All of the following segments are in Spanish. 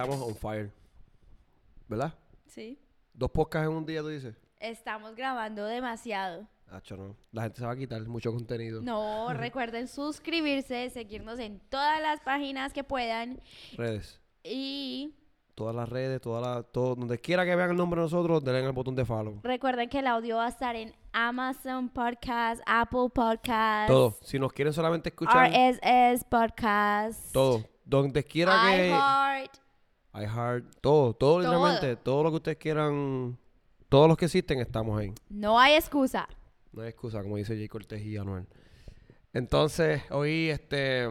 Estamos on fire. ¿Verdad? Sí. Dos podcasts en un día, tú dices. Estamos grabando demasiado. Hacho, no. La gente se va a quitar mucho contenido. No, recuerden suscribirse, seguirnos en todas las páginas que puedan Redes. y Todas las redes, todas las, todo, donde quiera que vean el nombre de nosotros, denle el botón de follow. recuerden que el audio va a estar en Amazon Podcast, Apple Podcast, Todo. Si nos quieren solamente escuchar, RSS Podcast, todo. Donde quiera que. iHeart, todo, todo, literalmente, todo lo que ustedes quieran, todos los que existen, estamos ahí. No hay excusa. No hay excusa, como dice Jay Cortés y Anuel. Entonces, hoy este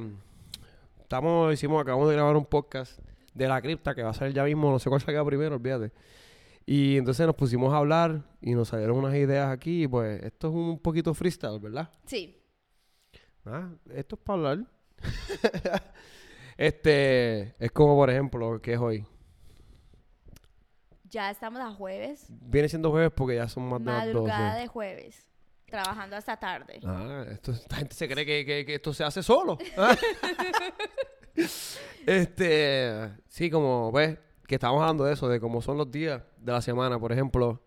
estamos, hicimos, acabamos de grabar un podcast de la cripta que va a salir ya mismo, no sé cuál salga primero, olvídate. Y entonces nos pusimos a hablar y nos salieron unas ideas aquí, y pues esto es un poquito freestyle, ¿verdad? Sí. Ah, esto es para hablar. este, es como por ejemplo, que es hoy? Ya estamos a jueves. Viene siendo jueves porque ya son más de las 12. Madrugada de jueves. Trabajando hasta tarde. Ah, esto, esta gente se cree que, que- que esto se hace solo. Ah. este, sí, como ves, que estamos hablando de eso, de cómo son los días de la semana. Por ejemplo,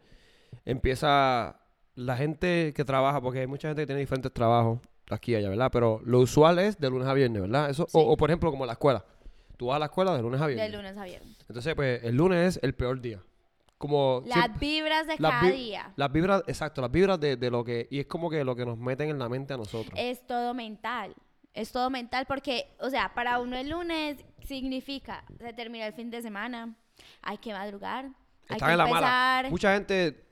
empieza la gente que trabaja, porque hay mucha gente que tiene diferentes trabajos aquí y allá, ¿verdad? Pero lo usual es de lunes a viernes, ¿verdad? Eso, o, Sí. o, por ejemplo, como la escuela. Tú vas a la escuela de lunes a De viernes. lunes a viernes. Entonces, pues, el lunes es el peor día. Como Las siempre- vibras de las cada vi- día. Las vibras, exacto, las vibras de, de lo que... Y es como que lo que nos meten en la mente a nosotros. Es todo mental. Es todo mental porque, o sea, para uno el lunes significa, se termina el fin de semana, hay que madrugar, hay que en la empezar. mala. Mucha gente.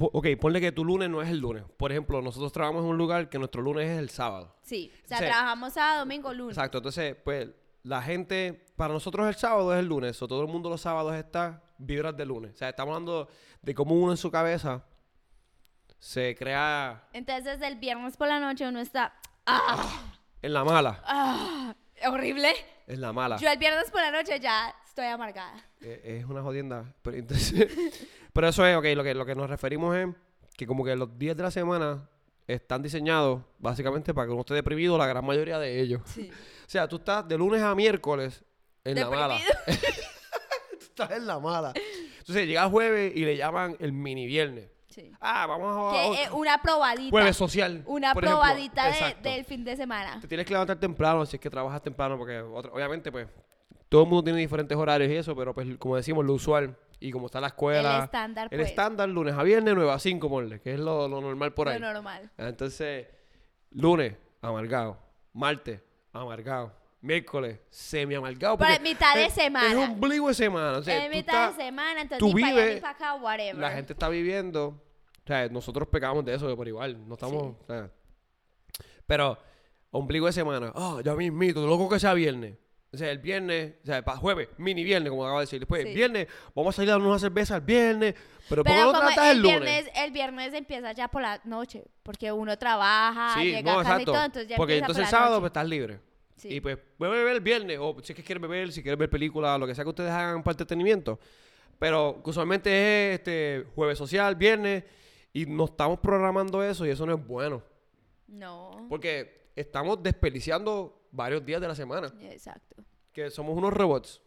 Ok, ponle que tu lunes no es el lunes. Por ejemplo, nosotros trabajamos en un lugar que nuestro lunes es el sábado. Sí, o sea, trabajamos sábado, domingo, lunes. Exacto. Entonces, pues, la gente. Para nosotros el sábado es el lunes. O todo el mundo los sábados está vibras de lunes. O sea, estamos hablando de cómo uno en su cabeza se crea Entonces, el viernes por la noche uno está, ah, en la mala. ah, horrible. En la mala. Yo el viernes por la noche ya estoy amargada. Eh, Es una jodienda. Pero, entonces, pero eso es, ok, lo que, lo que nos referimos es que como que los días de la semana están diseñados básicamente para que uno esté deprimido la gran mayoría de ellos. Sí. O sea, tú estás de lunes a miércoles en la mala. Tú estás en la mala. Entonces llega jueves y le llaman el mini viernes. Sí. Ah, vamos a... Que, eh, una probadita. jueves social. Una probadita de- del fin de semana. Te tienes que levantar temprano si es que trabajas temprano, porque otra- obviamente, pues, todo el mundo tiene diferentes horarios y eso, pero pues, como decimos, lo usual. Y como está la escuela. el estándar, El pues. estándar, lunes a viernes, 9 a 5, morle, que es lo, lo normal por lo ahí. normal. Entonces, lunes, amargado. Martes, amargado. Miércoles, semi amargado. Para mitad de es- semana. Es un bligo de semana. O sea, mitad estás- de semana, entonces tú ni para allá vives- ni para acá, whatever. la gente está viviendo. O sea, nosotros pecamos de eso por igual. No estamos. Sí. o sea, pero, ombligo de semana. Ah, ya mismito, loco que sea viernes. O sea, el viernes, o sea, para jueves, mini viernes, como acabo de decir. Después, Sí. viernes, vamos a salir a darnos una cerveza el viernes. Pero, ¿por qué no como tratas el el lunes? viernes, el viernes empieza ya por la noche, porque uno trabaja, Sí, llega no, a casa exacto. y todo, entonces ya Porque empieza entonces el por la sábado noche. pues, estás libre. Sí. Y pues, puedes beber el viernes, o si es que quieres beber, si quieres ver películas, lo que sea que ustedes hagan para entretenimiento. Pero usualmente es este jueves social, viernes, y no estamos programando eso y eso no es bueno. No, Porque estamos desperdiciando varios días de la semana. exacto. Que somos unos robots.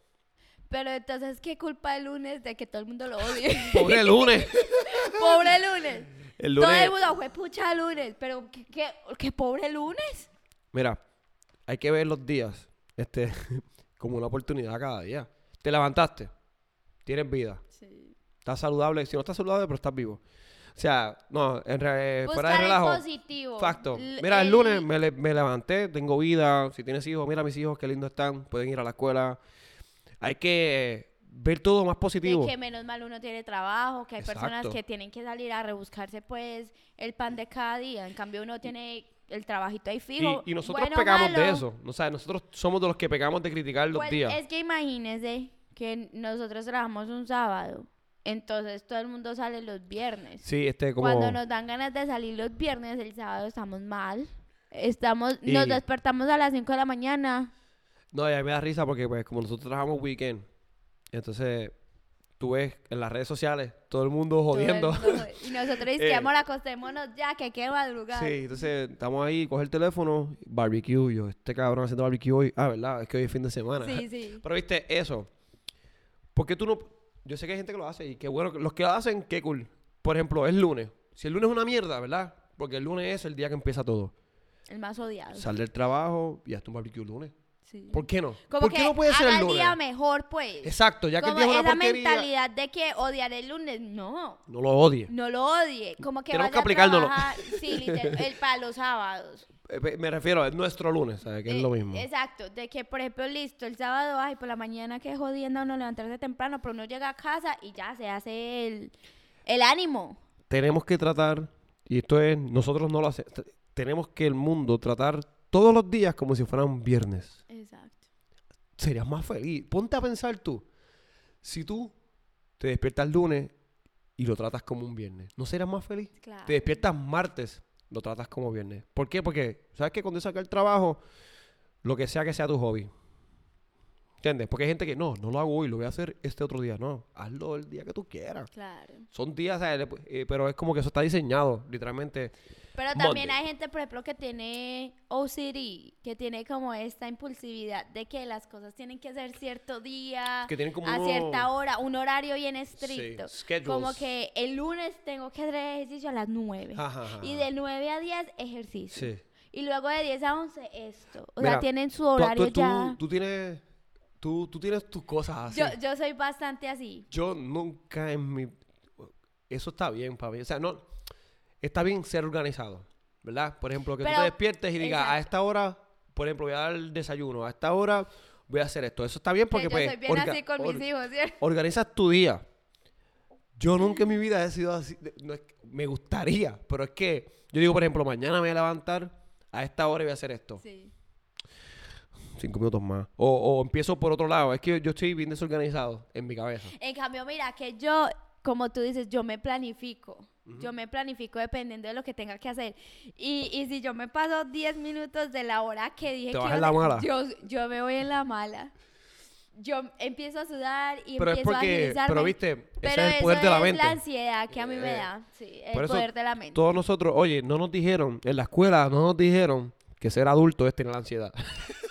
Pero entonces, ¿qué culpa el lunes de que todo el mundo lo odie? Pobre lunes. pobre lunes. El Todo el mundo fue pucha lunes, pero ¿qué, qué, qué pobre lunes? Mira, hay que ver los días este, como una oportunidad cada día. Te levantaste. Tienes vida. Sí. Estás saludable. Si no estás saludable, pero estás vivo. O sea, no, en re- fuera de relajo. positivo. Facto. Mira, el lunes me, le- me levanté, tengo vida. Si tienes hijos, mira mis hijos, qué lindos están. Pueden ir a la escuela. Hay que ver todo más positivo. De que menos mal uno tiene trabajo, que hay personas que tienen que salir a rebuscarse pues el pan de cada día. En cambio uno tiene el trabajito ahí fijo. Y, y nosotros bueno, pecamos de malo. eso. O sea, nosotros somos de los que pecamos de criticar los Pues, días. Es que imagínese que nosotros trabajamos un sábado. Entonces todo el mundo sale los viernes. Sí, este como... Cuando nos dan ganas de salir los viernes, el sábado estamos mal. Estamos, nos despertamos a las 5 de la mañana. No, y a mí me da risa porque pues como nosotros trabajamos weekend, entonces tú ves en las redes sociales todo el mundo todo el jodiendo. mundo- y nosotros Eh. decíamos, acostémonos ya, que que madrugar. Sí, entonces estamos ahí, coge el teléfono, barbecue, yo, este cabrón haciendo barbecue hoy. Ah, ¿verdad? Es que hoy es fin de semana. sí, sí. Pero viste, eso. ¿Por qué tú no...? Yo sé que hay gente que lo hace y qué bueno. Los que lo hacen, qué cool. Por ejemplo, es lunes. Si el lunes es una mierda, ¿verdad? Porque el lunes es el día que empieza todo. El más odiado. Sal del trabajo y hazte un barbecue el lunes. Sí. ¿Por qué no? Como ¿Por que qué no puede ser el el lunes? día mejor, pues. Exacto, ya que el día es una porquería, mentalidad de que odiar el lunes, no. no lo odie. No lo odie. Como que Tenemos vaya que a aplicárnoslo. trabajar- Sí, literal, el para los sábados. Eh, Me refiero, es nuestro lunes, ¿sabes? Que es Eh, lo mismo. Exacto, de que por ejemplo, listo, el sábado, ay, por la mañana que jodiendo uno levantarse temprano, pero uno llega a casa y ya se hace el, el ánimo. Tenemos que tratar, y esto es, nosotros no lo hacemos, tenemos que el mundo tratar todos los días como si fueran viernes. Exacto. Serías más feliz. Ponte a pensar tú, si tú te despiertas el lunes y lo tratas como un viernes, ¿no serías más feliz? Claro. Te despiertas martes, lo tratas como viernes. ¿Por qué? Porque, ¿sabes que Cuando saca el trabajo, lo que sea que sea tu hobby. ¿Entiendes? Porque hay gente que, no, no lo hago hoy, lo voy a hacer este otro día. No, hazlo el día que tú quieras. Claro. Son días, eh, pero es como que eso está diseñado, literalmente. Pero también Monday. hay gente, por ejemplo, que tiene OCD, que tiene como esta impulsividad de que las cosas tienen que ser cierto día, Que tienen como a uno- cierta hora, un horario bien estricto. schedules. como que el lunes tengo que hacer ejercicio a las 9. Ajá, ajá, Y de 9 a 10 ejercicio. Sí. Y luego de 10 a 11 esto. O Mira, sea, tienen su horario tú, tú- ya. tú tienes, tú, tú tienes tus cosas así. Yo, yo soy bastante así. Yo nunca en mi... Eso está bien para mí. O sea, no... Está bien ser organizado, ¿verdad? Por ejemplo, que tú te despiertes y digas, a esta hora, por ejemplo, voy a dar el desayuno, a esta hora voy a hacer esto. Eso está bien porque que pues... yo soy bien orga- así con or- mis hijos, ¿cierto? organizas tu día. Yo nunca en mi vida he sido así. no es que- me gustaría, pero es que yo digo, por ejemplo, mañana me voy a levantar a esta hora y voy a hacer esto. Sí. Cinco minutos más. O, o empiezo por otro lado. Es que yo estoy bien desorganizado en mi cabeza. En cambio, mira, que yo, como tú dices, yo me planifico. Yo me planifico dependiendo de lo que tenga que hacer. Y, y si yo me paso 10 minutos de la hora que dije Te que vas en a la mala. Yo, yo me voy en la mala. Yo empiezo a sudar y Pero es empiezo a porque, agilizarme. pero viste, Pero ese es el poder eso de la es mente. la ansiedad que a mí me Eh, da. Sí, el por eso poder de la mente. Todos nosotros, oye, no nos dijeron, en la escuela no nos dijeron que ser adulto es tener ansiedad.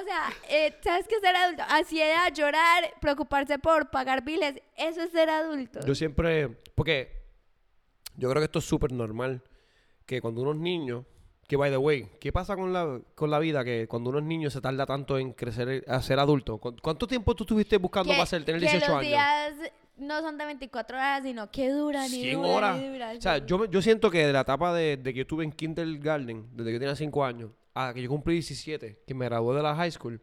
O sea, eh, ¿sabes qué es ser adulto? Ansiedad, llorar, preocuparse por pagar biles. Eso es ser adulto. Yo siempre, porque yo creo que esto es súper normal, que cuando uno es niño, que by the way, ¿qué pasa con la, con la vida? Que cuando uno es niño se tarda tanto en crecer a ser adulto. ¿Cu- ¿Cuánto tiempo tú estuviste buscando que, para ser, tener que 18 los años? días no son de 24 horas, sino que duran y 100 duran horas. y duran. O sea, yo, yo siento que de la etapa de, de que yo estuve en kindergarten, desde que yo tenía 5 años, a que yo cumplí 17, que me gradué de la high school,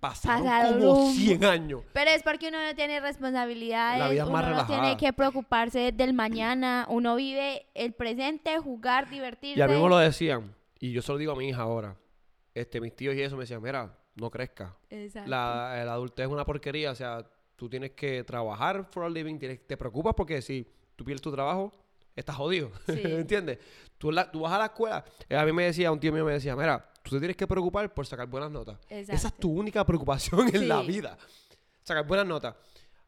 pasaron Pasaron como un- 100 años. Pero es porque uno no tiene responsabilidades, La vida es uno más no relajada. tiene que preocuparse del mañana, uno vive el presente, jugar, divertirse. Y a mí me lo decían, y yo se lo digo a mi hija ahora. Este, mis tíos y eso me decían, mira, no crezca. Exacto. La, la adultez es una porquería, o sea, tú tienes que trabajar for a living, tienes- te preocupas porque si tú pierdes tu trabajo, estás jodido, Sí. ¿entiendes? Tú, la- tú vas a la escuela, eh, a mí me decía, un tío mío me decía, mira, tú te tienes que preocupar por sacar buenas notas. Esa es Exacto. tu única preocupación en la vida, sacar buenas notas.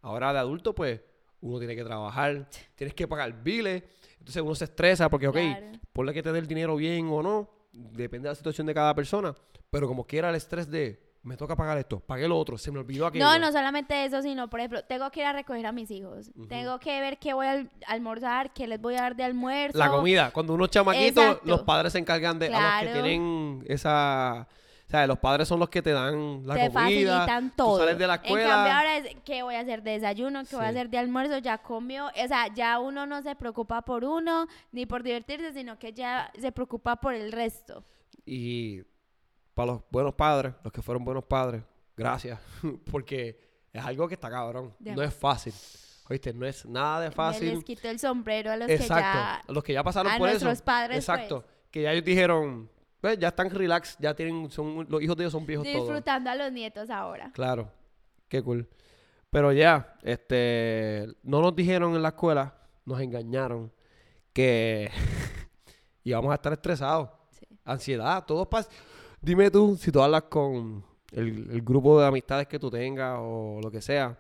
Ahora de adulto, pues, uno tiene que trabajar, tienes que pagar biles, entonces uno se estresa porque, ok, Claro. ponle que te dé el dinero bien o no, depende de la situación de cada persona, pero como quiera el estrés de, me toca pagar esto, pagué lo otro, se me olvidó aquello. No, no solamente eso, sino, por ejemplo, tengo que ir a recoger a mis hijos. Tengo que ver qué voy a al- almorzar, qué les voy a dar de almuerzo. La comida, cuando uno es chamaquito, Exacto. los padres se encargan de, a los Claro. que tienen esa, o sea, los padres son los que te dan la te comida, facilitan tú todo. sales de la En cambio, escuela, ahora es qué voy a hacer de desayuno, qué voy a hacer de almuerzo, ya comió. O sea, ya uno no se preocupa por uno ni por divertirse, sino que ya se preocupa por el resto. y para los buenos padres, los que fueron buenos padres, gracias, porque es algo que está cabrón, no es fácil, oíste, no es nada de Me fácil, les quito el sombrero a los Exacto. que ya los que ya pasaron a por eso. nuestros padres, Exacto. pues. Que ya ellos dijeron, pues ya están relax, ya tienen, son, los hijos de ellos son viejos todos. disfrutando a los nietos ahora. Claro. Qué cool. Pero ya, este, no nos dijeron en la escuela, nos engañaron que íbamos a estar estresados. Sí. Ansiedad, todos pas Dime tú, si tú hablas con el, el grupo de amistades que tú tengas o lo que sea,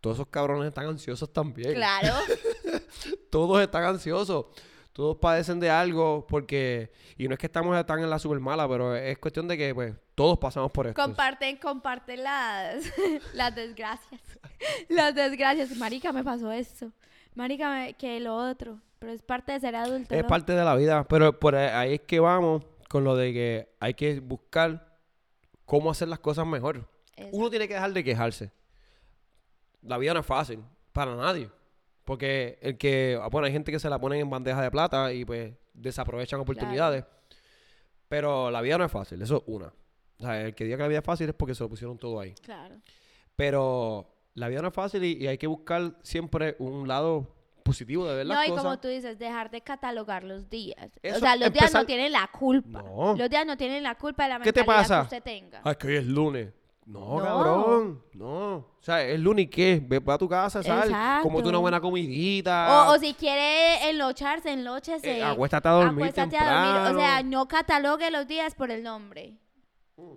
todos esos cabrones están ansiosos también. Claro. Todos están ansiosos. Todos padecen de algo porque... Y no es que estamos tan en la super mala, pero es cuestión de que, pues, todos pasamos por esto. Comparten, comparten las, las desgracias. las desgracias. Marica, me pasó esto. Marica, me- que lo otro. Pero es parte de ser adulto, Es ¿no? parte de la vida, pero por ahí- ahí es que vamos con lo de que hay que buscar cómo hacer las cosas mejor. Uno tiene que dejar de quejarse. La vida no es fácil para nadie. Porque el que, bueno, hay gente que se la ponen en bandeja de plata y pues desaprovechan oportunidades. Pero la vida no es fácil, eso es una. O sea, el que diga que la vida es fácil es porque se lo pusieron todo ahí. Claro. Pero la vida no es fácil y, y hay que buscar siempre un lado positivo de ver las No, y como tú dices, dejar de catalogar los días. Eso, o sea, los días no tienen la culpa. No. Los días no tienen la culpa de la ¿Qué te mentalidad pasa? que usted tenga. Es que hoy es lunes. No, No. cabrón. No. O sea, es lunes y qué. Ve, a tu casa, sal. Cómete una buena comidita. O, o si quiere enlocharse, enlóchese. Eh, acuéstate a dormir Acuéstate a dormir. O sea, no catalogue los días por el nombre.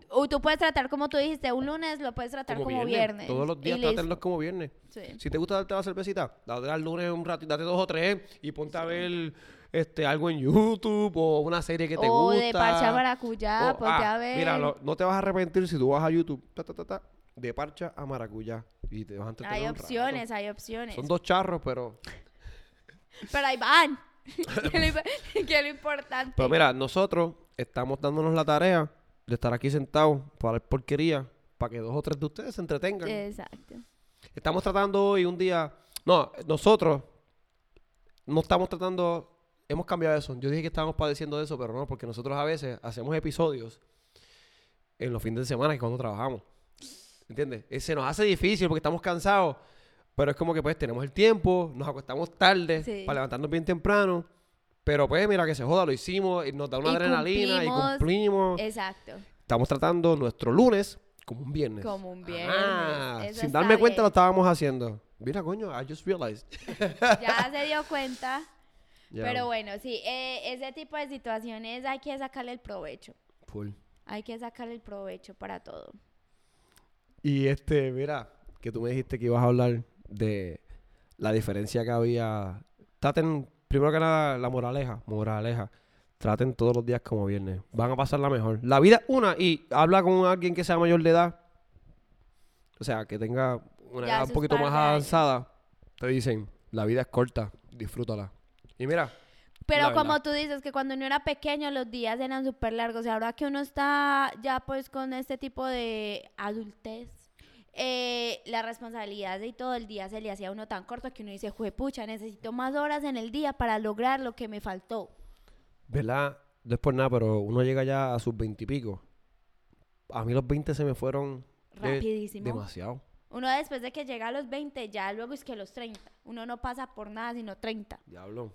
O tú puedes tratar como tú dijiste, un lunes lo puedes tratar como, viernes. Todos los días trátenlos como viernes. Sí. Si te gusta darte la cervecita, date al lunes un ratito, date dos o tres y ponte a ver este, algo en YouTube o una serie que te o gusta. de parcha maracuyá, O- ponte ah, a ver. Mira, lo- no te vas a arrepentir si tú vas a YouTube, ta, ta, ta, ta, de parcha a maracuyá. Y te vas a entretener hay opciones, hay opciones. Son dos charros, pero... Pero ahí van. que, lo, que es lo importante. Pero mira, nosotros estamos dándonos la tarea de estar aquí sentados para ver porquería, para que dos o tres de ustedes se entretengan. Exacto. Estamos tratando hoy un día... No, nosotros no estamos tratando... Hemos cambiado eso. Yo dije que estábamos padeciendo de eso, pero no, porque nosotros a veces hacemos episodios en los fines de semana y cuando trabajamos. ¿Entiendes? Eh, Se nos hace difícil porque estamos cansados, pero es como que pues tenemos el tiempo, nos acostamos tarde Sí. para levantarnos bien temprano. Pero pues mira que se joda, lo hicimos, y nos da una Y adrenalina y cumplimos. Exacto. Estamos tratando nuestro lunes como un viernes. Como un viernes. Ah, sin darme cuenta lo estábamos haciendo. Mira, coño, I just realized. Ya se dio cuenta. Pero bueno, sí, eh, ese tipo de situaciones hay que sacarle el provecho. full. Hay que sacarle el provecho para todo. Y este, mira, que tú me dijiste que ibas a hablar de la diferencia que había. Traten, primero que nada, la moraleja, moraleja. Traten todos los días como viernes. Van a pasarla mejor. La vida es una y habla con alguien que sea mayor de edad. O sea, que tenga una Ya edad un poquito más avanzada. Te dicen, la vida es corta, disfrútala. Y mira, Pero como verdad. tú dices que cuando uno era pequeño los días eran súper largos y ahora que uno está ya pues con este tipo de adultez, eh, la responsabilidad y todo el día se le hacía a uno tan corto que uno dice, pucha, necesito más horas en el día para lograr lo que me faltó. ¿verdad? Por nada, pero uno llega ya a sus veintipico. A mí los 20 se me fueron eh, Rapidísimo. demasiado. Uno después de que llega a los 20, ya luego es que los 30. Uno no pasa por nada sino 30. Diablo.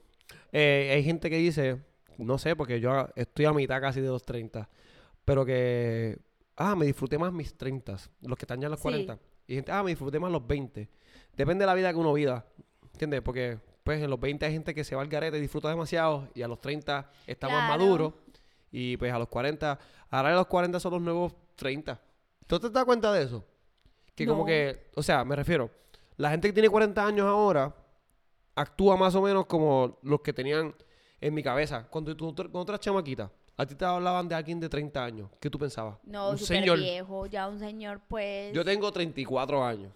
Eh, hay gente que dice, no sé, porque yo estoy a mitad casi de los 30, pero que, ah, me disfruté más mis 30, los que están ya en los Sí. 40. Y gente, ah, me disfruté más los 20. Depende de la vida que uno viva, ¿entiendes? Porque, pues, en los 20 hay gente que se va al garete y disfruta demasiado, y a los 30 está más Claro. maduro, y pues a los 40, ahora los 40 son los nuevos 30. ¿Tú te das cuenta de eso? Que como No. que, o sea, me refiero, la gente que tiene 40 años ahora actúa más o menos como los que tenían en mi cabeza. Cuando tú, cuando tú eras chamaquita, a ti te hablaban de alguien de 30 años. ¿Qué tú pensabas? No, un señor. viejo, ya un señor pues... Yo tengo 34 años.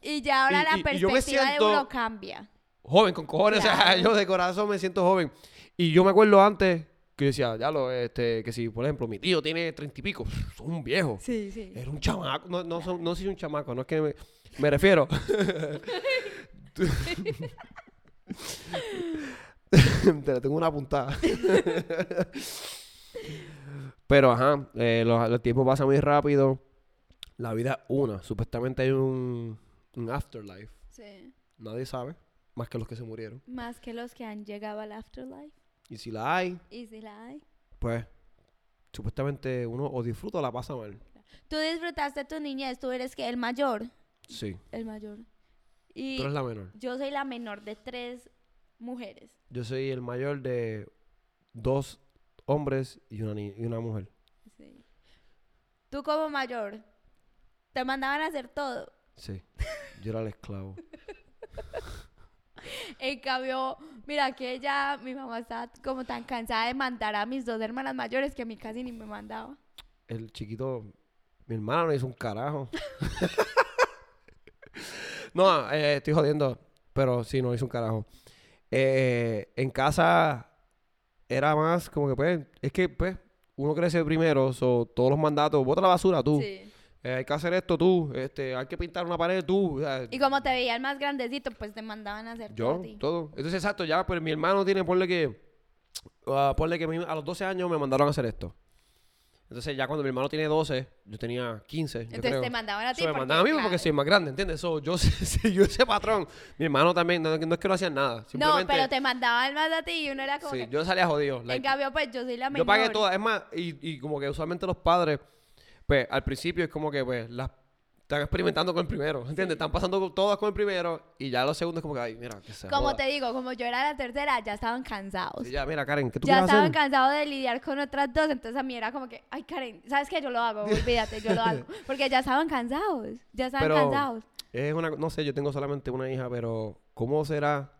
Y ya ahora y- la y- y perspectiva siento- de uno cambia. Joven, con cojones. O sea, yo de corazón me siento joven. Y yo me acuerdo antes que yo decía, ya lo, este, que si, por ejemplo, mi tío tiene 30 y pico, son un viejo. Sí, sí. Era un chamaco. No, no, no soy un chamaco, no es que me, me refiero. Te la tengo una puntada. Pero ajá, eh, los, los tiempos pasan muy rápido. La vida es una. Supuestamente hay un, un afterlife. Sí. Nadie sabe, más que los que se murieron. Más que los que han llegado al afterlife. Y si la hay, Y si la hay. pues supuestamente uno o disfruta o la pasa mal. Tú disfrutaste tu niñez, tú eres que el mayor. Sí, El mayor. Y tú eres la menor. yo soy la menor de tres mujeres. Yo soy el mayor de dos hombres y una, ni- y una mujer. Sí. Tú como mayor, te mandaban a hacer todo. Sí, yo era el esclavo. En cambio, mira que ya mi mamá está como tan cansada de mandar a mis dos hermanas mayores que a mí casi ni me mandaba. El chiquito, mi hermano no hizo un carajo. no, eh, estoy jodiendo, pero sí, no hizo un carajo. Eh, en casa era más como que, pues, es que, pues, uno crece primero, so, todos los mandatos, bota la basura tú. Sí. Eh, hay que hacer esto tú, este, hay que pintar una pared tú. o sea, Y como te veían más grandecito, pues te mandaban a hacer todo yo, todo. Entonces, exacto, ya, pues mi hermano tiene, ponle que, ah, ponle que a los 12 años me mandaron a hacer esto. Entonces, ya cuando mi hermano tiene 12, yo tenía 15, yo Entonces creo. te mandaban a ti. So, me mandaban a mí porque soy más grande, ¿entiendes? So, yo, yo ese patrón. Mi hermano también, no, no es que no hacían nada. No, pero te mandaban más a ti y uno era como sí, que... yo salía jodido. En like, cambio, pues yo soy la menor. yo pagué todas. Es más, y, y como que usualmente los padres, pues al principio es como que, pues, las están experimentando con el primero, ¿entiendes? Están pasando todas con el primero y ya los segundos como que, ay, mira, que se Como joda. te digo, como yo era la tercera, ya estaban cansados. Sí, ya, mira, Karen, ¿qué tú ya estaban hacer? cansados de lidiar con otras dos, entonces a mí era como que, ay Karen, ¿sabes qué? Yo lo hago, olvídate, yo lo hago. Porque ya estaban cansados, ya estaban Pero- cansados. Es una, no sé, yo tengo solamente una hija, pero ¿cómo será?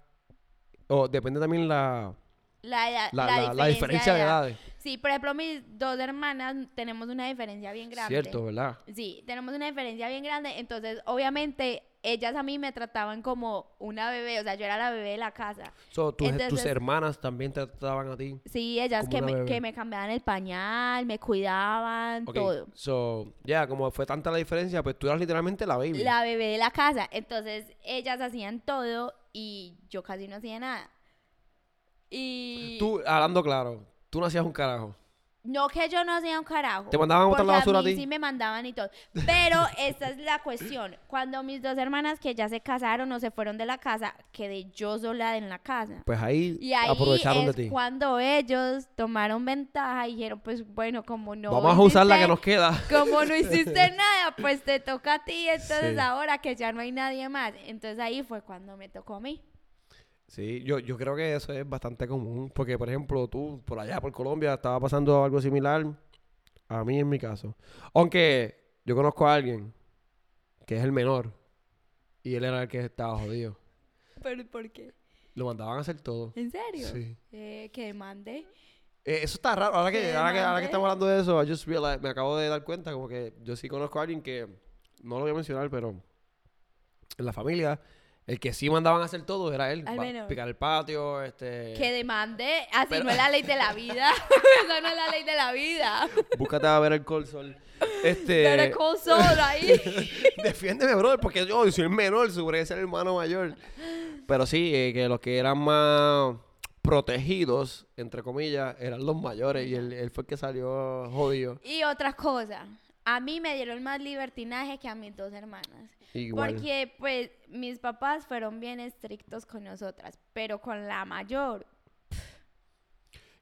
O depende también la, La, la, la la- la diferencia de edad. edades. Sí, por ejemplo, mis dos hermanas tenemos una diferencia bien grande. Cierto, ¿verdad? Sí, tenemos una diferencia bien grande, entonces obviamente ellas a mí me trataban como una bebé, o sea, yo era la bebé de la casa. So, tus, tus Entonces- hermanas también te trataban a ti. Sí, ellas que me, que me cambiaban el pañal, me cuidaban, Ok, todo. So, ya, como fue tanta la diferencia, pues tú eras literalmente la baby. La bebé de la casa. Entonces ellas hacían todo y yo casi no hacía nada. Y Tú, hablando claro, tú no hacías un carajo. no que yo no hacía un carajo. ¿Te mandaban a botar la basura a mí ti? sí me mandaban y todo. Pero esta es la cuestión. Cuando mis dos hermanas que ya se casaron o se fueron de la casa, quedé yo sola en la casa. Pues ahí, Y ahí aprovecharon es de ti. cuando ellos tomaron ventaja y dijeron, pues bueno, como no Vamos a usar la que hiciste- nos queda. como no hiciste nada, pues te toca a ti, entonces Sí. ahora que ya no hay nadie más. Entonces ahí fue cuando me tocó a mí. Sí, yo, yo creo que eso es bastante común. Porque, por ejemplo, tú por allá, por Colombia, estaba pasando algo similar a mí en mi caso. Aunque yo conozco a alguien que es el menor y él era el que estaba jodido. ¿Pero por qué? Lo mandaban a hacer todo. ¿En serio? Sí. Eh, que mande. Eh, eso está raro. Ahora que, ¿Qué ahora, que, ahora que estamos hablando de eso, I just realized- me acabo de dar cuenta como que yo sí conozco a alguien que, no lo voy a mencionar, pero en la familia, el que sí mandaban a hacer todo era él. Al menos. Picar el patio, este... Que demande. Así Pero- no es la ley de la vida. Eso no es la ley de la vida. Búscate a ver el sol. Este... Pero con solo ahí. Defiéndeme, brother, porque yo soy el menor, seguro ser el hermano mayor. Pero sí, eh, que los que eran más protegidos, entre comillas, eran los mayores y él, él fue el que salió jodido. Y otra cosa. A mí me dieron más libertinaje que a mis dos hermanas. Igual. Porque, pues, mis papás fueron bien estrictos con nosotras. Pero con la mayor,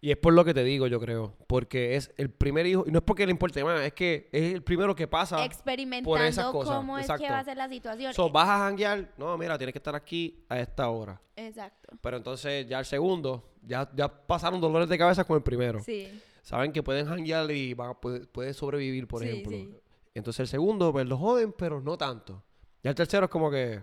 Y es por lo que te digo, yo creo. Porque es el primer hijo. Y no es porque le importe más, es que es el primero que pasa. experimentando esas cosas, cómo es que va a ser la situación. So, vas a janguear. No, mira, tienes que estar aquí a esta hora. Exacto. Pero entonces ya el segundo, ya, ya pasaron dolores de cabeza con el primero. Sí. Saben que pueden janguear y van poder, pueden sobrevivir, por Sí, ejemplo. sí. Entonces el segundo, pues lo joden, pero no tanto. Ya el tercero es como que.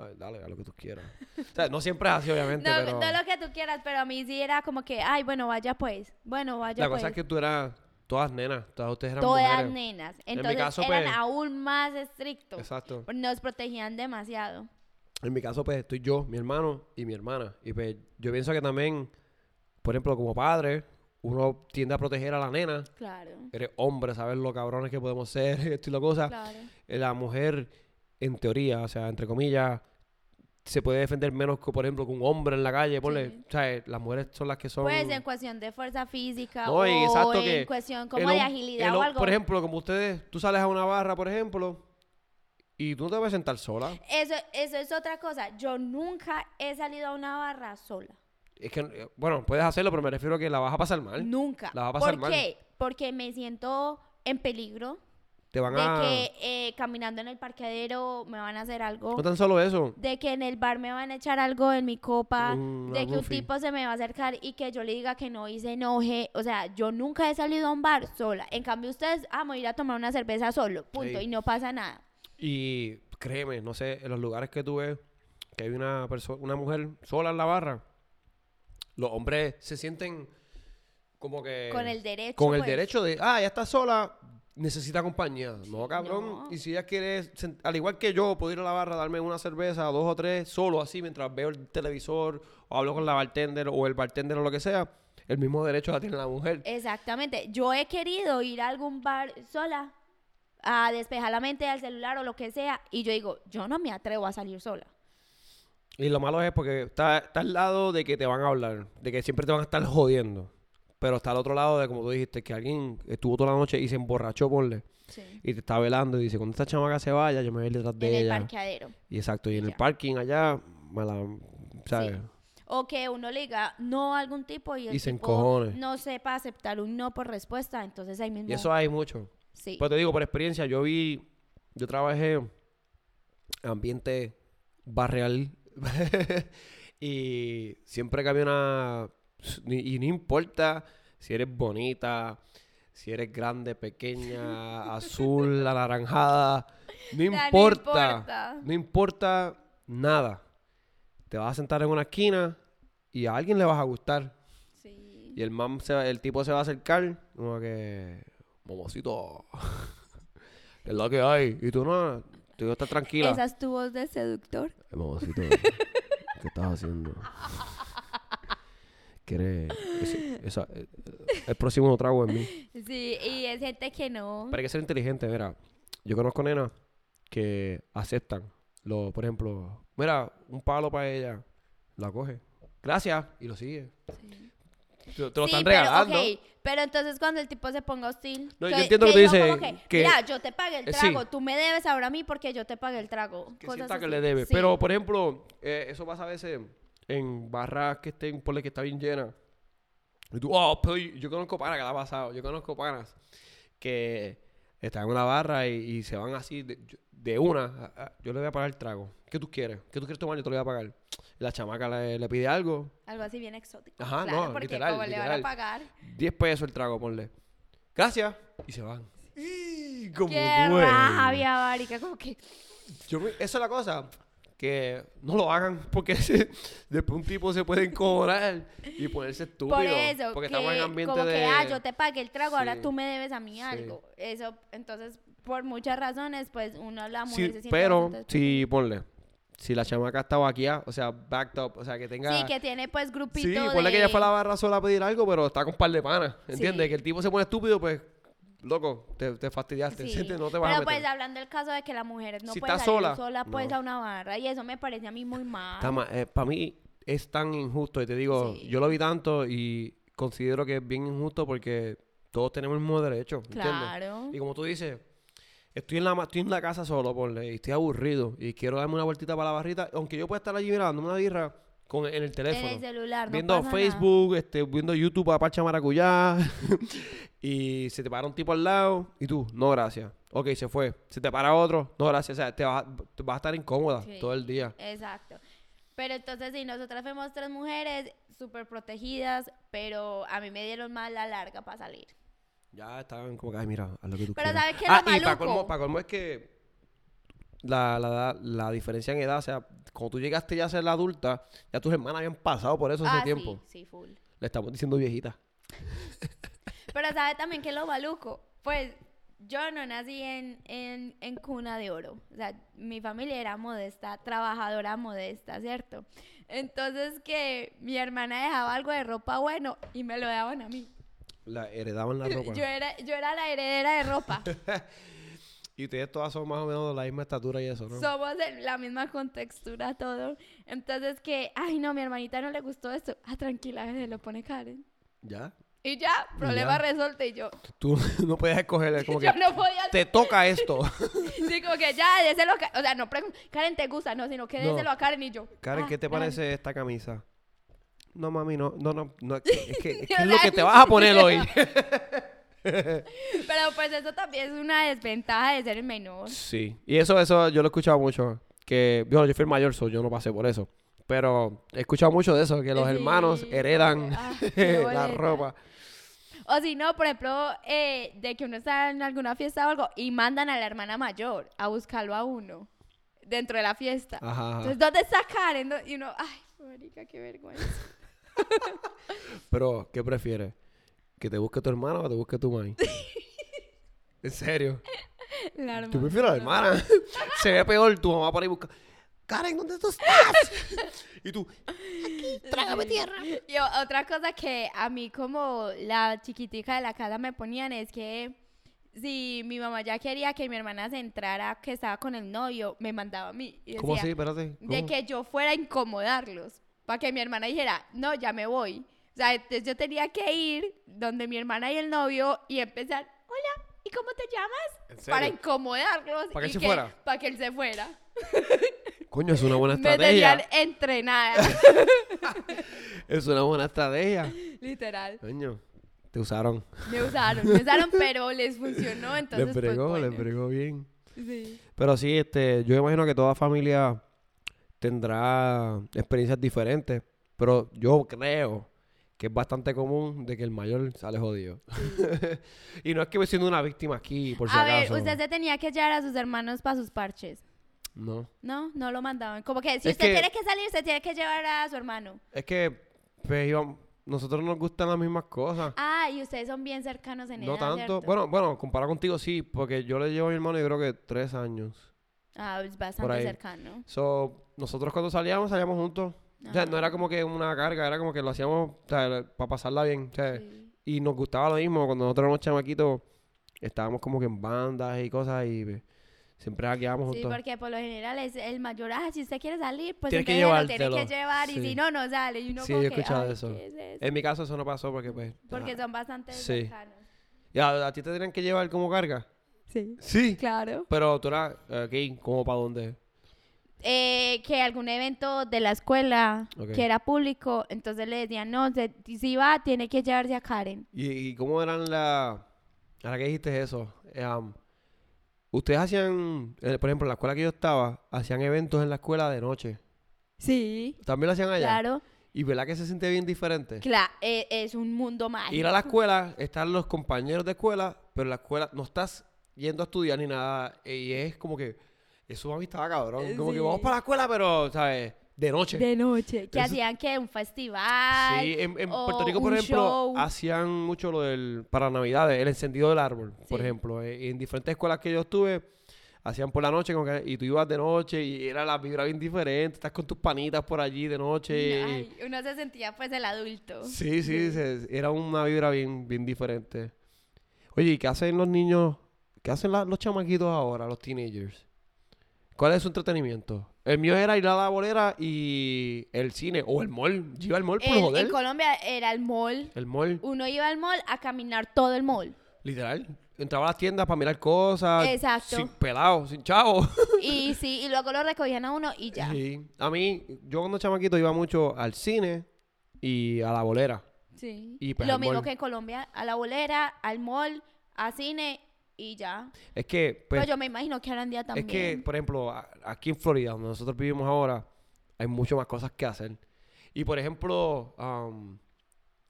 Ay, dale, a lo que tú quieras. o sea, no siempre es así, obviamente, No, pero. no lo que tú quieras, pero a mí sí era como que, ay, bueno, vaya pues. Bueno, vaya la pues. cosa es que tú eras todas nenas, todas ustedes eran Todas mujeres. nenas. mi Entonces caso, eran pues- aún más estrictos. Exacto. Nos protegían demasiado. En mi caso, pues estoy yo, mi hermano y mi hermana. Y pues yo pienso que también, por ejemplo, como padre, uno tiende a proteger a la nena. Claro. Eres hombre, sabes lo cabrones que podemos ser, esto y la cosa. Claro. Eh, La mujer, en teoría, o sea, entre comillas, se puede defender menos que, por ejemplo, que un hombre en la calle. Ponle, Sí. o sea, las mujeres son las que son... Pues en cuestión de fuerza física No, o exacto en que cuestión el como de agilidad el o algo. Por ejemplo, como ustedes, tú sales a una barra, por ejemplo, y tú no te vas a sentar sola. Eso, eso es otra cosa. Yo nunca he salido a una barra sola. Es que, eh, bueno, puedes hacerlo, pero me refiero a que la vas a pasar mal. Nunca. La va a pasar ¿Por mal. qué? Porque me siento en peligro Te van de a... que eh, caminando en el parqueadero me van a hacer algo. No tan solo eso. de que en el bar me van a echar algo en mi copa, Un- de que un tipo se me va a acercar y que yo le diga que no y se enoje. O sea, yo nunca he salido a un bar sola. En cambio, ustedes, ah, me voy a ir a tomar una cerveza solo, punto, Sí. y no pasa nada. Y créeme, no sé, en los lugares que tú ves, que hay una persona, una mujer sola en la barra, los hombres se sienten como que Con el derecho. con el pues. derecho de, ah, ella está sola, necesita compañía. No, cabrón. No. Y si ella quiere, al igual que yo, puedo ir a la barra, darme una cerveza, dos o tres, solo así, mientras veo el televisor, o hablo con la bartender, o el bartender, o lo que sea, el mismo derecho la tiene la mujer. Exactamente. Yo he querido ir a algún bar sola a despejar la mente al celular o lo que sea. Y yo digo, yo no me atrevo a salir sola. Y lo malo es porque está, está al lado de que te van a hablar, de que siempre te van a estar jodiendo. Pero está al otro lado de, como tú dijiste, que alguien estuvo toda la noche y se emborrachó, ponle, Sí. y te está velando y dice, cuando esta chamaca se vaya, yo me voy a ir detrás de En el ella. parqueadero. Y exacto, y en el parking allá, me la, ¿sabes? Sí. O que uno le diga no a algún tipo y el Y se tipo encojone. no sepa aceptar un no por respuesta. Entonces ahí mismo. Y eso hay mucho. sí. Pues te digo, por experiencia, yo vi, yo trabajé ambiente barrial y siempre que había una, y, no importa si eres bonita, si eres grande, pequeña, azul, anaranjada, no importa, no importa nada. Te vas a sentar en una esquina y a alguien le vas a gustar. Sí. Y el man se va- el tipo se va a acercar, como que, momosito, es lo que hay. Y tú no, tú estás tranquila. Esa es tu voz de seductor. Eh, mamacito, ¿qué estás haciendo? ¿Quieres ese- esa- eh, el próximo trago en mí? Sí, y es gente que no. Pero hay que ser inteligente, mira. Yo conozco nenas que aceptan, lo, por ejemplo, mira, un palo para ella, la coge. Gracias, y lo sigue. Te, te lo sí, están pero, regalando. ok, pero entonces cuando el tipo se ponga hostil. No, yo entiendo que diga dice, que, que- Mira, yo te pagué el Eh, sí. trago. Tú me debes ahora a mí porque yo te pagué el trago. que Cosas que le debe. Sí. Pero, por ejemplo, eh, eso pasa a veces en barras que estén, por que está bien llena. Y tú, oh, pero yo conozco panas que la ha pasado. Yo conozco panas que están en una barra y, y se van así de, de una. a- a- yo le voy a pagar el trago. ¿Qué tú quieres? ¿Qué tú quieres tomar? Yo te lo voy a pagar. La chamaca le, le pide algo. Algo así bien exótico. Ajá, claro, no, porque literal, como le van a pagar. 10 pesos el trago, ponle. Gracias. Y se van. Y como Qué duele. rabia, marica. Como que. Yo esa es la cosa. Que no lo hagan porque se- después un tipo se puede encojonar y ponerse estúpido. Por eso, porque que, estamos en ambiente como de. que, ah, yo te pagué el trago, ahora Sí. tú me debes a mí Sí. algo. Eso, entonces, por muchas razones, pues, uno, la mujer Sí, se siente pero, si ponle. Si la chamaca estaba aquí, o sea, backed up, o sea, que tenga. Sí, que tiene, pues, grupito Sí, de... ponle que ella fue a la barra sola a pedir algo, pero está con un par de panas. ¿Entiendes? Sí. Que el tipo se pone estúpido, pues, loco, te, te fastidiaste. Sí. ¿entiendes? No te vas Pero a pues meter. hablando del caso de que la mujer no Si puede está salir sola, sola, pues no. a una barra y eso me parece a mí muy mal. para mí es tan injusto y te digo, Sí. yo lo vi tanto y considero que es bien injusto porque todos tenemos el mismo derecho, ¿entiendes? Claro. Y como tú dices, estoy en la estoy en la casa solo, ponle, y estoy aburrido y quiero darme una vueltita para la barrita, aunque yo pueda estar allí mirando una birra con en el teléfono. En el celular, no viendo pasa nada. Facebook, este, viendo YouTube a Parcha Maracuyá y se te para un tipo al lado y tú, no gracias. Ok, se fue. Se te para otro, no gracias. O sea, te vas, te vas a estar incómoda Sí. todo el día. Exacto. Pero entonces, si nosotras fuimos tres mujeres súper protegidas, pero a mí me dieron más la larga para salir. Ya estaban como que, ay, mira, haz lo que tú Pero quieras. ¿sabes qué es ah, y para colmo es que la, la, la, diferencia en edad, o sea, cuando tú llegaste ya a ser la adulta, ya tus hermanas habían pasado por eso ah, hace tiempo. sí, sí, full. Le estamos diciendo viejita. Pero ¿sabes también qué es lo maluco? Pues yo no nací en, en, en cuna de oro. O sea, mi familia era modesta, trabajadora modesta, ¿cierto? Entonces que mi hermana dejaba algo de ropa bueno y me lo daban a mí. La heredaban la ropa. Yo era, yo era la heredera de ropa. Y ustedes todas son más o menos de la misma estatura y eso, ¿no? Somos de la misma contextura, todo. Entonces que, ay no, mi hermanita no le gustó esto. Ah, tranquila, se lo pone Karen. ¿Ya? Y ya, problema ya. resuelto. Y yo, Tú no puedes escoger, es como que yo no podía te toca esto. Sí, como que ya, déselo a Karen. O sea, no pregun- Karen, ¿te gusta? No, sino que No. déselo a Karen y yo. Karen, ah, ¿qué te parece esta camisa? No, mami, no, no, no, no, es que, es que- es que O es lo que te vas a poner hoy. Pero pues eso también es una desventaja de ser el menor. Sí, y eso, eso yo lo he escuchado mucho, que, bueno, yo fui el mayor, so yo no pasé por eso, pero he escuchado mucho de eso, que los Sí. hermanos heredan Ah, la ropa. O si no, por ejemplo, eh, de que uno está en alguna fiesta o algo y mandan a la hermana mayor a buscarlo a uno. dentro de la fiesta. Ajá, ajá. Entonces, ¿dónde está Karen? ¿Dó- Y uno, ay, marica, qué vergüenza. Pero, ¿qué prefieres? ¿Que te busque tu hermana o te busque tu mãe? ¿En serio? La Yo hermana. prefiero a la hermana. Se ve peor tu mamá por ahí busca. Karen, ¿dónde tú estás? y tú, trágame tierra. Y o- otra cosa que a mí como la chiquitica de la casa me ponían es que si mi mamá ya quería que mi hermana se entrara que estaba con el novio, me mandaba a mí. Y ¿Cómo así? Espérate. De que yo fuera a incomodarlos. Para que mi hermana dijera, no, ya me voy. O sea, entonces yo tenía que ir donde mi hermana y el novio y empezar, hola, ¿y cómo te llamas? ¿En Para incomodarlos. ¿Para que y se fuera? Para que él se fuera. Coño, es una buena Me tenían estrategia. entrenada. Es una buena estrategia. Literal. Coño, te usaron. Me usaron, me usaron, pero les funcionó, entonces le pues, pregó, le bueno. pregó bien. Sí. Pero sí, este, yo imagino que toda familia tendrá experiencias diferentes. Pero yo creo que es bastante común de que el mayor sale jodido. y no es que me siendo una víctima aquí, por si A ver, acaso. usted se tenía que llevar a sus hermanos para sus parches. No. No, no lo mandaban. Como que si Es usted que- tiene que salir, se tiene que llevar a su hermano. Es que, pues, íbamos- nosotros nos gustan las mismas cosas. Ah, y ustedes son bien cercanos en no edad, tanto. ¿cierto? Bueno, bueno, comparado contigo sí, porque yo le llevo a mi hermano yo creo que tres años. Ah, es bastante cercano. So, nosotros cuando salíamos, salíamos juntos. O sea, no era como que una carga, era como que lo hacíamos para pasarla bien. o sea, Sí. Y nos gustaba lo mismo. Cuando nosotros éramos chamaquitos, estábamos como que en bandas y cosas y pues, siempre hackeábamos Sí, juntos. porque por lo general es el mayor, ah, si usted quiere salir, pues Tienes que lo tiene que llevar y si no, no sale. Y uno Sí, yo he escuchado "Ay, eso. ¿qué es eso?". En mi caso eso no pasó porque pues... Porque ajá. son bastante Sí. cercanos. ¿Y a, a ti te tenían que llevar como carga? Sí. Sí. Claro. Pero tú eras aquí, ¿cómo para dónde? Eh, que algún evento de la escuela que era público, entonces le decían, no, se- si va, tiene que llevarse a Karen. ¿Y, y cómo eran la... Ahora que dijiste eso, um, ustedes hacían, eh, por ejemplo, en la escuela que yo estaba, hacían eventos en la escuela de noche. Sí. ¿También lo hacían allá? Claro. ¿Y verdad que se siente bien diferente? Claro, es un mundo mágico. Ir a la escuela, están los compañeros de escuela, pero en la escuela no estás yendo a estudiar ni nada. Y es como que, eso a mí estaba cabrón. Como que vamos para la escuela, pero, ¿sabes? De noche. De noche. Que hacían que un festival. Sí, en, en o Puerto Rico, por ejemplo, show. hacían mucho lo del, para Navidades, el encendido del árbol, por ejemplo. Eh, en diferentes escuelas que yo estuve, hacían por la noche, como que- y tú ibas de noche y era la vibra bien diferente, estás con tus panitas por allí de noche. Ay, uno se sentía pues el adulto. Sí, sí, se- era una vibra bien, bien diferente. Oye, ¿y qué hacen los niños? ¿Qué hacen la- los chamaquitos ahora, los teenagers? ¿Cuál es su entretenimiento? El mío era ir a la bolera y el cine o el mall. Yo iba al mall por En, joder. en Colombia era el mall. El mall, Uno iba al mall a caminar todo el mall. literal. Entraba a las tiendas para mirar cosas. Exacto. Sin pelado, sin chavo. Y sí, y luego lo recogían a uno y ya. Sí. A mí, yo cuando chamaquito iba mucho al cine y a la bolera. Sí. Y, pues, lo mismo mall. que en Colombia, a la bolera, al mall, a cine y ya. Es que, pues, Pues yo me imagino que Arandía también. Es que, por ejemplo, aquí en Florida, donde nosotros vivimos ahora, hay mucho más cosas que hacer. Y, por ejemplo, am,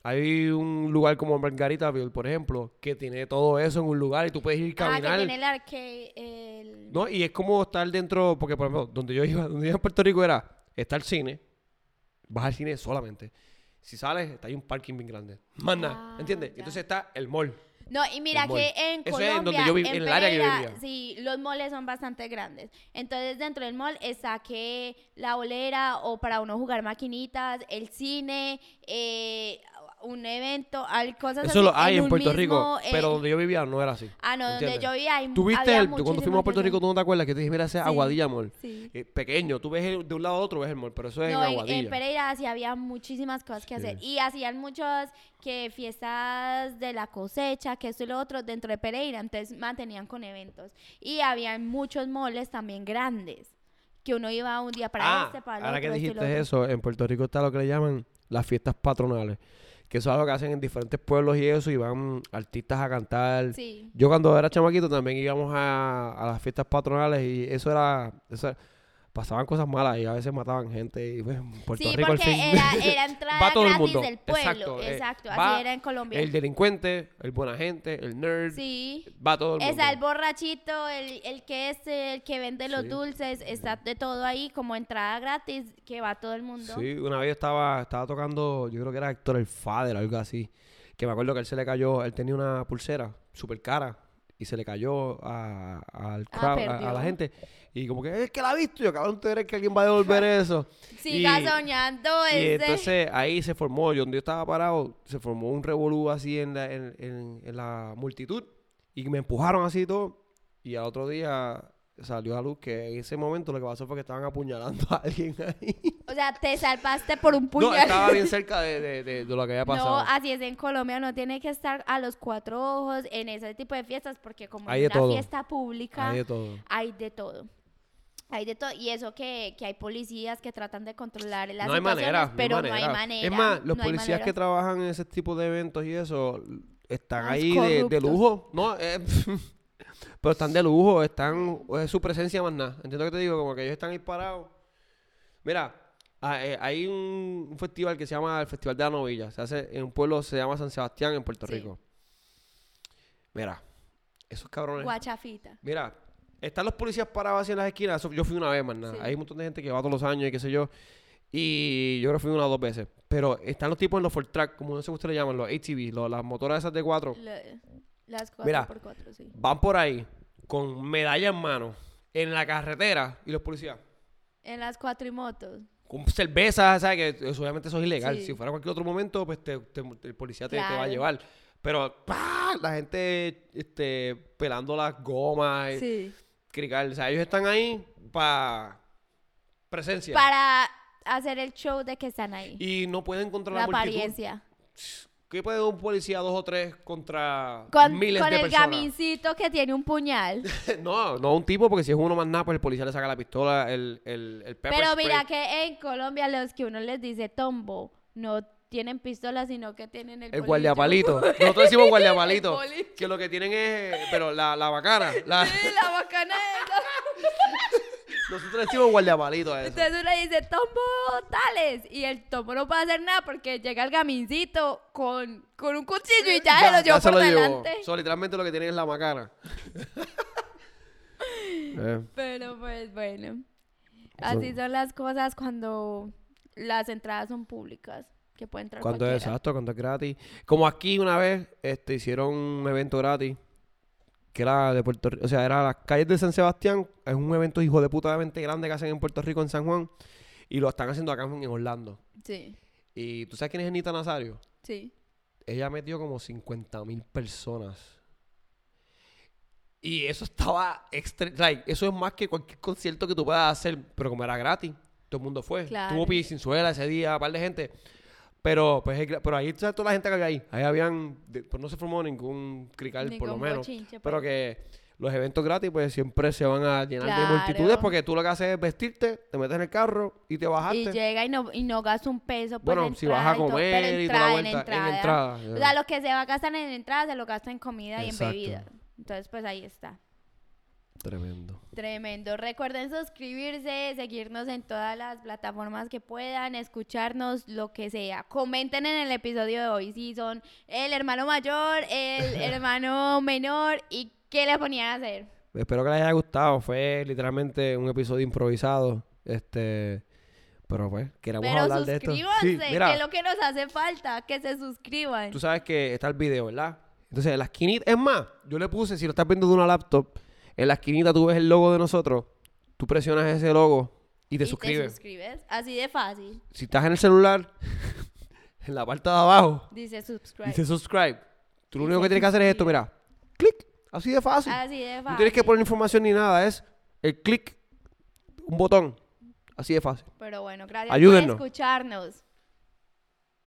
hay un lugar como Margaritaville, por ejemplo, que tiene todo eso en un lugar y tú puedes ir a ah, que tiene el. El... ¿no? Y es como estar dentro, porque, por ejemplo, donde yo iba, donde yo iba en Puerto Rico era, está el cine, vas al cine solamente. Si sales, está ahí un parking bien grande. Más nada, Ah, ¿entiendes? ya. Entonces está el mall. No, y mira El que en Eso es en Colombia, donde yo en el área que yo Pereira, vivía. sí, los malls son bastante grandes. Entonces, dentro del mall está que la bolera o para uno jugar maquinitas, el cine, eh, un evento, hay cosas Eso así lo hay en, Puerto mismo, Rico, eh, pero donde yo vivía no era así. Ah, no, donde yo vivía hay ¿Tú viste había el, cuando fuimos a Puerto Rico, tú no te acuerdas que te dije, mira ese Sí. Aguadilla Mall? Sí. Eh, pequeño, tú ves el- de un lado a otro, ves el mall, pero eso es No, en Aguadilla. en Pereira sí había muchísimas cosas que Sí. hacer. Y hacían muchas que fiestas de la cosecha, que esto y lo otro, dentro de Pereira. Entonces mantenían con eventos. Y había muchos moles también grandes. Que uno iba un día para ah, este, para el ahora otro, que dijiste eso, en Puerto Rico está lo que le llaman las fiestas patronales, que eso es algo que hacen en diferentes pueblos y eso, y van artistas a cantar. Sí. Yo cuando era chamaquito también íbamos a, a las fiestas patronales y eso era, eso era- pasaban cosas malas y a veces mataban gente. Y pues, Puerto Sí, Rico al fin. era, era entrada Va todo el gratis mundo. del pueblo. Exacto, Exacto, eh, así era en Colombia. El delincuente, el buena gente, el nerd, Sí. va todo el mundo. Está el borrachito, el, el que es el que vende los Sí. dulces, está de todo ahí como entrada gratis que va todo el mundo. Sí, una vez estaba, estaba tocando, yo creo que era Héctor el Fader, algo así. Que me acuerdo que él se le cayó, él tenía una pulsera súper cara y se le cayó a, al Ah, a- la gente. Y como que, es que la ha visto, yo cabrón, ¿tú crees que alguien va a devolver eso? Siga Y- soñando Y entonces ahí se formó, yo donde yo estaba parado, se formó un revolú así en la, en, en- en la multitud y me empujaron así y todo. Y al otro día salió a luz que en ese momento lo que pasó fue que estaban apuñalando a alguien ahí. O sea, te salvaste por un No, puñal. estaba bien cerca de, de- de- de lo que había pasado. No, así es en Colombia, no tiene que estar a los cuatro ojos en ese tipo de fiestas porque como Hay es una todo. fiesta pública, Hay de todo. hay de todo. Hay de todo. Y eso que, que hay policías que tratan de controlar las no hay manera, pero no hay manera. Es no hay manera. más, los no policías que trabajan en ese tipo de eventos y eso están Más ahí de, lujo. No, eh, pero están de lujo, están es su presencia más nada. Entiendo que te digo, como que ellos están ahí parados. Mira, ah, eh, hay un, festival que se llama el Festival de la Novilla. Se hace en un pueblo se llama San Sebastián en Puerto Sí. Rico. Mira, esos cabrones. Guachafita. Mira, están los policías parados así en las esquinas. Eso- yo fui una vez, más nada. Sí. Hay un montón de gente que va todos los años y qué sé yo. Y yo creo que fui una o dos veces. Pero están los tipos en los Ford Track, como no sé cómo ustedes le llaman, los ATV, los- las motoras esas de cuatro. Le- las Mira. 4x4, sí. Van por ahí con medalla en mano, en la carretera, y los policías. En las cuatrimotos. Con cerveza, ¿sabes? Que obviamente eso es ilegal. Sí. Si fuera cualquier otro momento, pues te- te- el policía te, te va a llevar. Pero ¡pah! la gente este, pelando las gomas, y Sí. crical. O sea, ellos están ahí para presencia. Para hacer el show de que están ahí. Y no pueden controlar la la, multitud. ¿Qué puede un policía dos o tres contra Con, miles con de el personas? gamincito que tiene un puñal. no, no un tipo, porque si es uno más nada, pues el policía le saca la pistola, el, el, el pepper Pero spray. mira que en Colombia los que uno les dice tombo no tienen pistola, sino que tienen el El guardiapalito. Nosotros decimos guardiapalito. El que lo que tienen es. Pero la, la bacana. la- Sí, la bacana esa. Nosotros decimos guardiapalito a eso. Entonces uno dice, tombo tales. Y el tombo no puede hacer nada porque llega el gamincito con, con un cuchillo y ya, se lo llevó por lo llevó. delante. So, literalmente lo que tienen es la macana. Eh, Pero pues bueno. Así son las cosas cuando las entradas son públicas. Que puede entrar cuando es exacto, cuando es gratis. Como aquí una vez este, hicieron un evento gratis. Que era de Puerto Rico. O sea, era las calles de San Sebastián. Es un evento hijo de putamente grande que hacen en Puerto Rico, en San Juan. Y lo están haciendo acá en Orlando. Sí, Y tú sabes quién es Anita Nazario. sí. ella metió como 50 mil personas. Y eso estaba extra, like, eso es más que cualquier concierto que tú puedas hacer, pero como era gratis, todo el mundo fue. Claro. Tuvo Pisinzuela ese día, un par de gente. Pero pues pero ahí ¿sabes? toda la gente que había ahí. Ahí habían, pues no se formó ningún crical por lo menos. bochinche, Pero pues. que los eventos gratis pues siempre se van a llenar de multitudes porque tú lo que haces es vestirte, te metes en el carro y te bajaste. Y llega y no, y no gasta un peso. Pues, bueno, si vas a entrada y todo, comer y toda la entrada, vuelta, en entrada. O sea, lo que se va a gastar en entrada se lo gasta en comida y en bebida. Entonces, pues ahí está. Tremendo. Tremendo. Recuerden suscribirse, seguirnos en todas las plataformas que puedan, escucharnos, lo que sea. Comenten en el episodio de hoy si son el hermano mayor, el hermano menor y qué le ponían a hacer. Espero que les haya gustado. Fue literalmente un episodio improvisado. Este. Pero pues, queremos Pero hablar de esto. suscríbanse, Sí, mira, que es lo que nos hace falta, que se suscriban. tú sabes que está el video, ¿verdad? Entonces, en la esquinita, es más, yo le puse, si lo estás viendo de una laptop, en la esquinita tú ves el logo de nosotros, tú presionas ese logo y te Y suscribes. Te suscribes, así de fácil. Si estás en el celular, en la parte de abajo, Dice subscribe. dice subscribe. Tú lo único que tienes que hacer es esto, mira, clic, así de fácil. Así de fácil. No tienes que poner información ni nada, es el clic, un botón, así de fácil. Pero bueno, gracias Ayúdennos. por escucharnos.